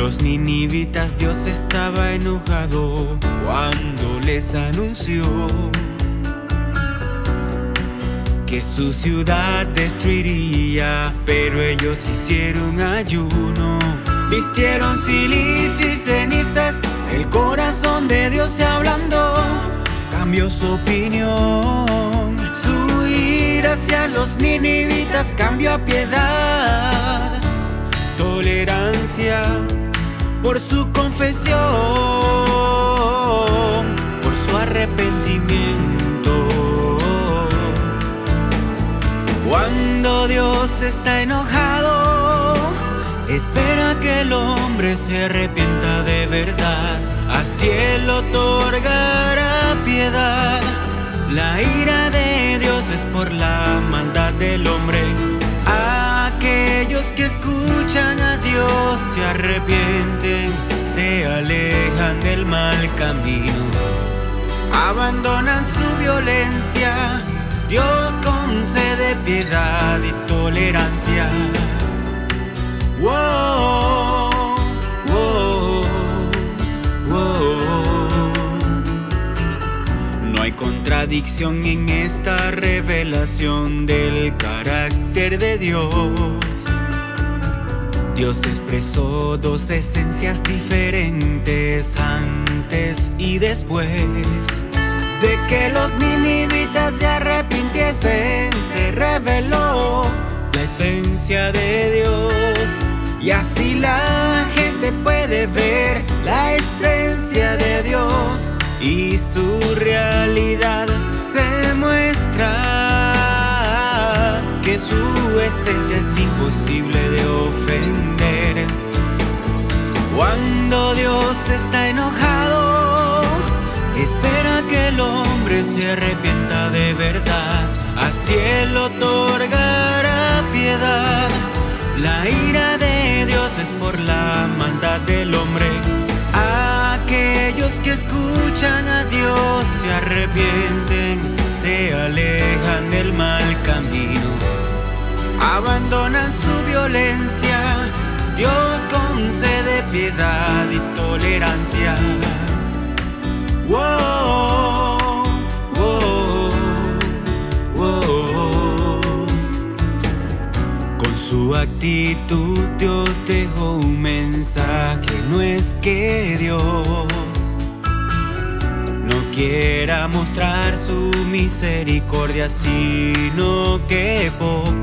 los ninivitas Dios estaba enojado cuando les anunció que su ciudad destruiría, pero ellos hicieron ayuno, vistieron silicio y cenizas, el corazón de Dios se hablando, cambió su opinión, su ira hacia los ninivitas cambió a piedad, tolerancia por su confesión, por su arrepentimiento. Cuando Dios está enojado, espera que el hombre se arrepienta de verdad. Así Él otorgará piedad. La ira de Dios es por la maldad del hombre. Aquellos que escuchan a Dios se arrepienten, se alejan del mal camino, abandonan su violencia Dios concede piedad y tolerancia. Wow, wow, wow. No hay contradicción en esta revelación del carácter de Dios. Dios expresó dos esencias diferentes antes y después. De que los ninivitas se arrepintiesen, se reveló la esencia de Dios. Y así la gente puede ver la esencia de Dios. Y su realidad se muestra su esencia es imposible de ofender. Cuando Dios está enojado, espera que el hombre se arrepienta de verdad, así él otorgará piedad. La ira de Dios es por la maldad del hombre. Aquellos que escuchan a Dios se arrepienten, abandonan su violencia. Dios concede piedad y tolerancia. Wow, su actitud Dios dejó un mensaje, no es que Dios no quiera mostrar su misericordia, sino que se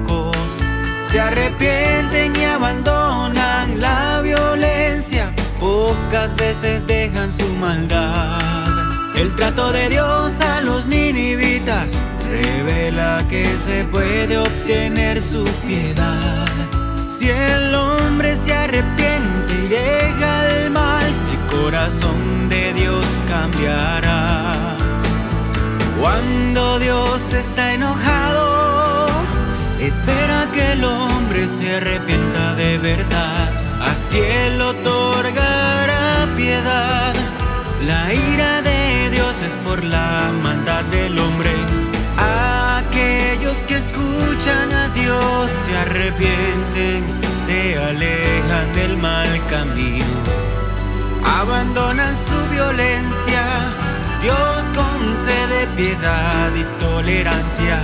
arrepienten y abandonan la violencia, pocas veces dejan su maldad. El trato de Dios a los ninivitas revela que se puede obtener su piedad. Si el hombre se arrepiente y llega al mal, el corazón de Dios cambiará. Cuando Dios está enojado, espera que el hombre se arrepienta de verdad. Así Él otorgará piedad. La ira de Dios es por la maldad del hombre. Aquellos que escuchan a Dios se arrepienten, se alejan del mal camino, abandonan su violencia. Dios concede piedad y tolerancia.